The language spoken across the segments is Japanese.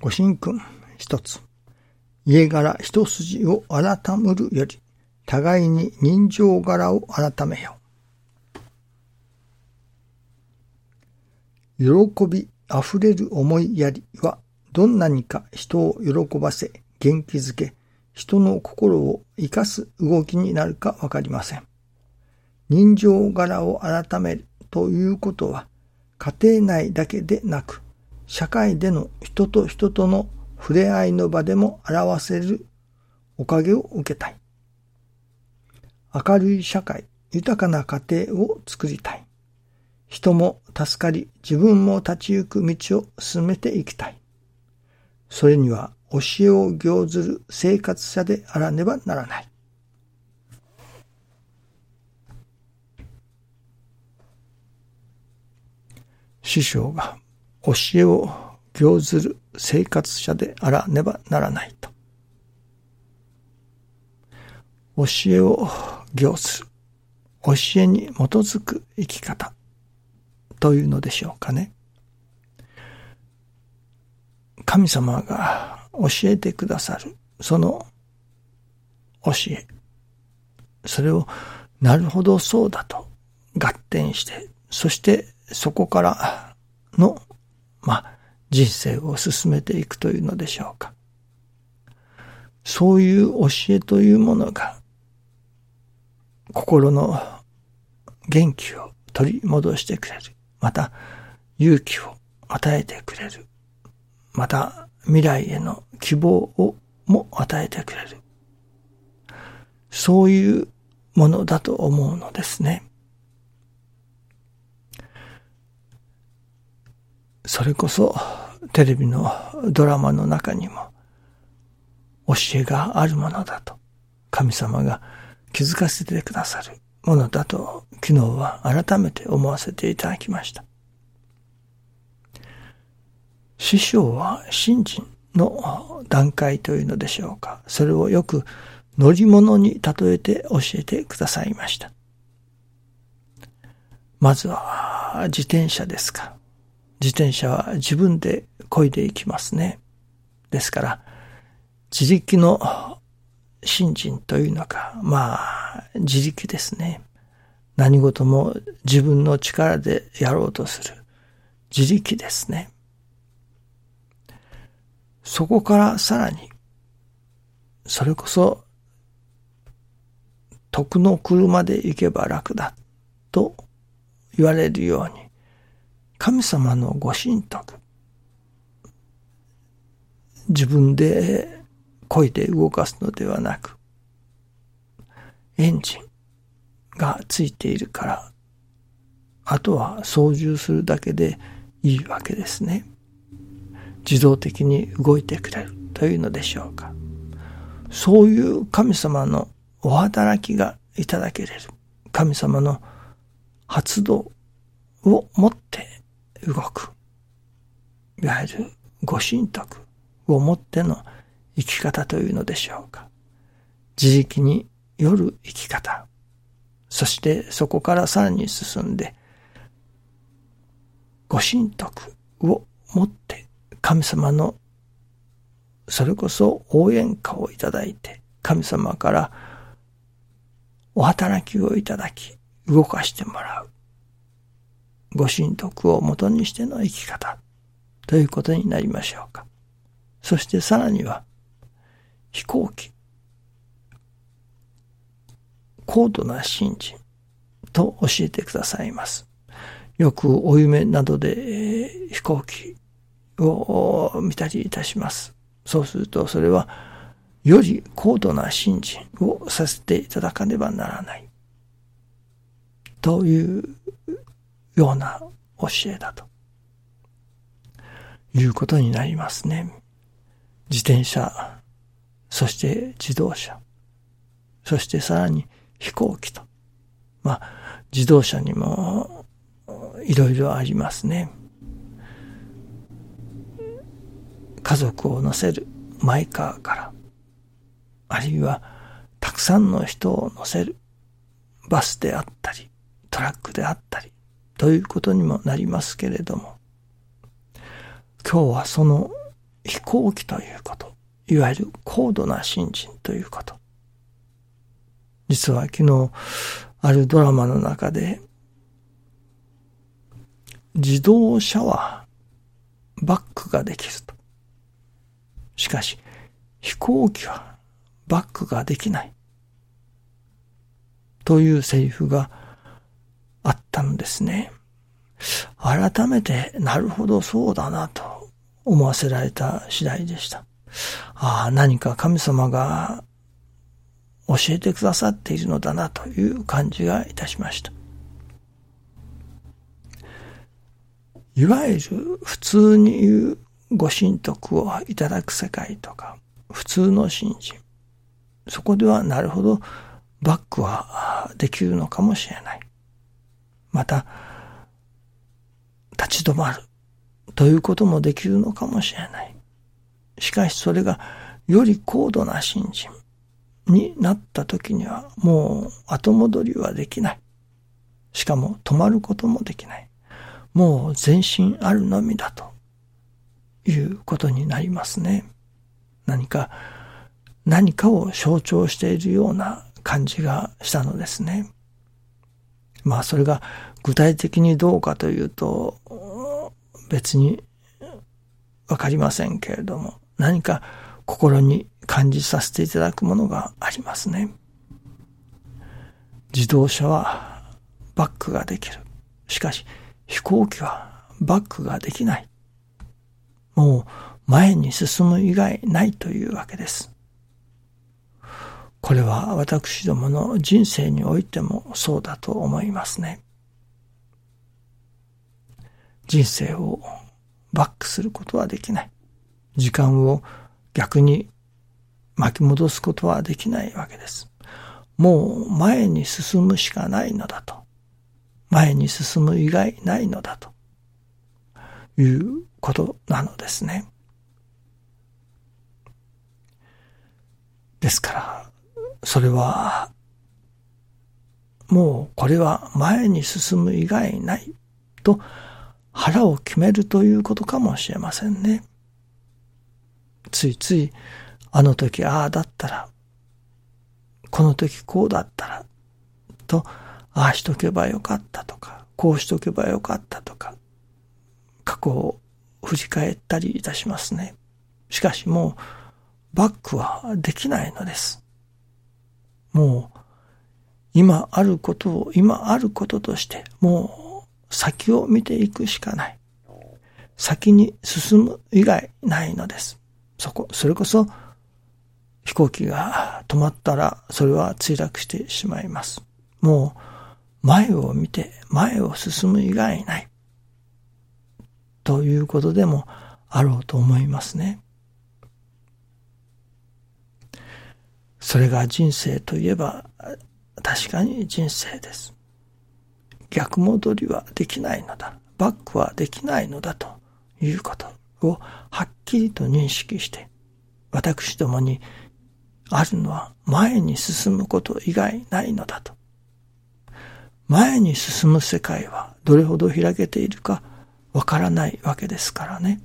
ご神君一つ。家柄一筋を改むるより、互いに人情柄を改めよ。喜び溢れる思いやりは、どんなにか人を喜ばせ、元気づけ、人の心を生かす動きになるかわかりません。人情柄を改めるということは、家庭内だけでなく、社会での人と人との触れ合いの場でも表せるおかげを受けたい。明るい社会、豊かな家庭を作りたい。人も助かり、自分も立ち行く道を進めていきたい。それには教えを行ずる生活者であらねばならない。師匠が教えを行ずる生活者であらねばならないと。教えを行する。教えに基づく生き方というのでしょうかね。神様が教えてくださる、その教え。それを、なるほどそうだと合点して、そしてそこからの、まあ、人生を進めていくというのでしょうか。そういう教えというものが、心の元気を取り戻してくれる。また、勇気を与えてくれる。また、未来への希望をも与えてくれる。そういうものだと思うのですね。それこそテレビのドラマの中にも教えがあるものだと神様が気づかせてくださるものだと昨日は改めて思わせていただきました。師匠は信心の段階というのでしょうか。それをよく乗り物に例えて教えてくださいました。まずは自転車ですか。自転車は自分で漕いでいきますね。ですから、自力の信心というのか、まあ、自力ですね。何事も自分の力でやろうとする。自力ですね。そこからさらに、それこそ、徳の車で行けば楽だと言われるように、神様のご神徳、自分で漕いで動かすのではなく、エンジンがついているから、あとは操縦するだけでいいわけですね。自動的に動いてくれるというのでしょうか。そういう神様のお働きがいただけれる。神様の発動をもって動く。いわゆるご神徳をもっての生き方というのでしょうか。自力による生き方。そしてそこからさらに進んで、ご神徳をもって神様のそれこそ応援歌をいただいて、神様からお働きをいただき、動かしてもらう。ご神徳をもとにしての生き方ということになりましょうか。そしてさらには飛行機、高度な信心と教えてくださいます。よくお夢などで、え、飛行機を見たりいたします。そうするとそれはより高度な信心をさせていただかねばならない。というような教えだということになりますね。自転車、そして自動車、そしてさらに飛行機と。まあ、自動車にもいろいろありますね。家族を乗せるマイカーから、あるいはたくさんの人を乗せるバスであったり、トラックであったり、ということにもなりますけれども、今日はその飛行機ということ。いわゆる高度な信心ということ。実は昨日、あるドラマの中で、自動車はバックができると。しかし、飛行機はバックができない。というセリフがあったんですね。改めて、なるほどそうだなと思わせられた次第でした。ああ、何か神様が教えてくださっているのだなという感じがいたしました。いわゆる普通に言うご神徳をいただく世界とか、普通の信心。そこではなるほどバックはできるのかもしれない。また、立ち止まるということもできるのかもしれない。しかしそれがより高度な信心になった時にはもう後戻りはできない。しかも止まることもできない。もう前進あるのみだということになりますね。何か、何かを象徴しているような感じがしたのですね。まあそれが具体的にどうかというと、別にわかりませんけれども、何か心に感じさせていただくものがありますね。自動車はバックができる。しかし飛行機はバックができない。もう前に進む以外ないというわけです。これは私どもの人生においてもそうだと思いますね。人生をバックすることはできない。時間を逆に巻き戻すことはできないわけです。もう前に進むしかないのだと。前に進む以外ないのだということなのですね。ですから、それは、もうこれは前に進む以外ないと腹を決めるということかもしれませんね。ついつい、あの時ああだったら、この時こうだったら、と、ああしとけばよかったとか、こうしとけばよかったとか、過去を振り返ったりいたしますね。しかしもう、バックはできないのです。もう、今あることを今あることとして、もう先を見ていくしかない。先に進む以外ないのです。そこ、それこそ飛行機が止まったらそれは墜落してしまいます。もう前を見て前を進む以外ない。ということでもあろうと思いますね。それが人生といえば確かに人生です。逆戻りはできないのだ。バックはできないのだということをはっきりと認識して、私どもにあるのは前に進むこと以外ないのだと。前に進む世界はどれほど開けているかわからないわけですからね。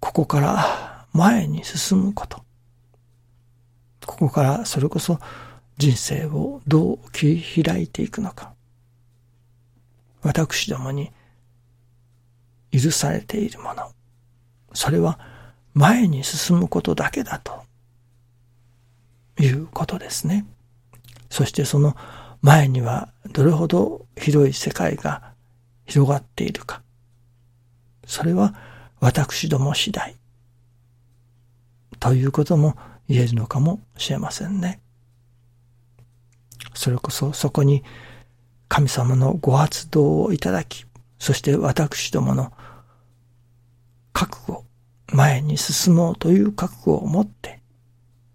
ここから前に進むこと。ここからそれこそ人生をどう切り開いていくのか。私どもに許されているもの。それは前に進むことだけだということですね。そしてその前にはどれほど広い世界が広がっているか。それは私ども次第。ということも言えるのかもしれませんね。それこそそこに神様のご発動をいただき、そして私どもの覚悟、前に進もうという覚悟を持って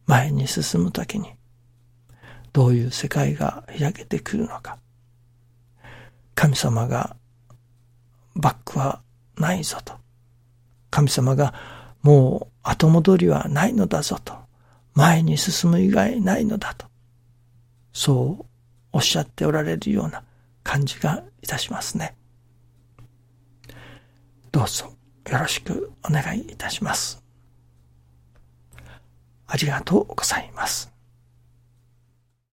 前に進むときにどういう世界が開けてくるのか。神様がバックはないぞと。神様がもう後戻りはないのだぞと。前に進む以外ないのだと。そうおっしゃっておられるような感じがいたしますね。どうぞよろしくお願いいたします。ありがとうございます。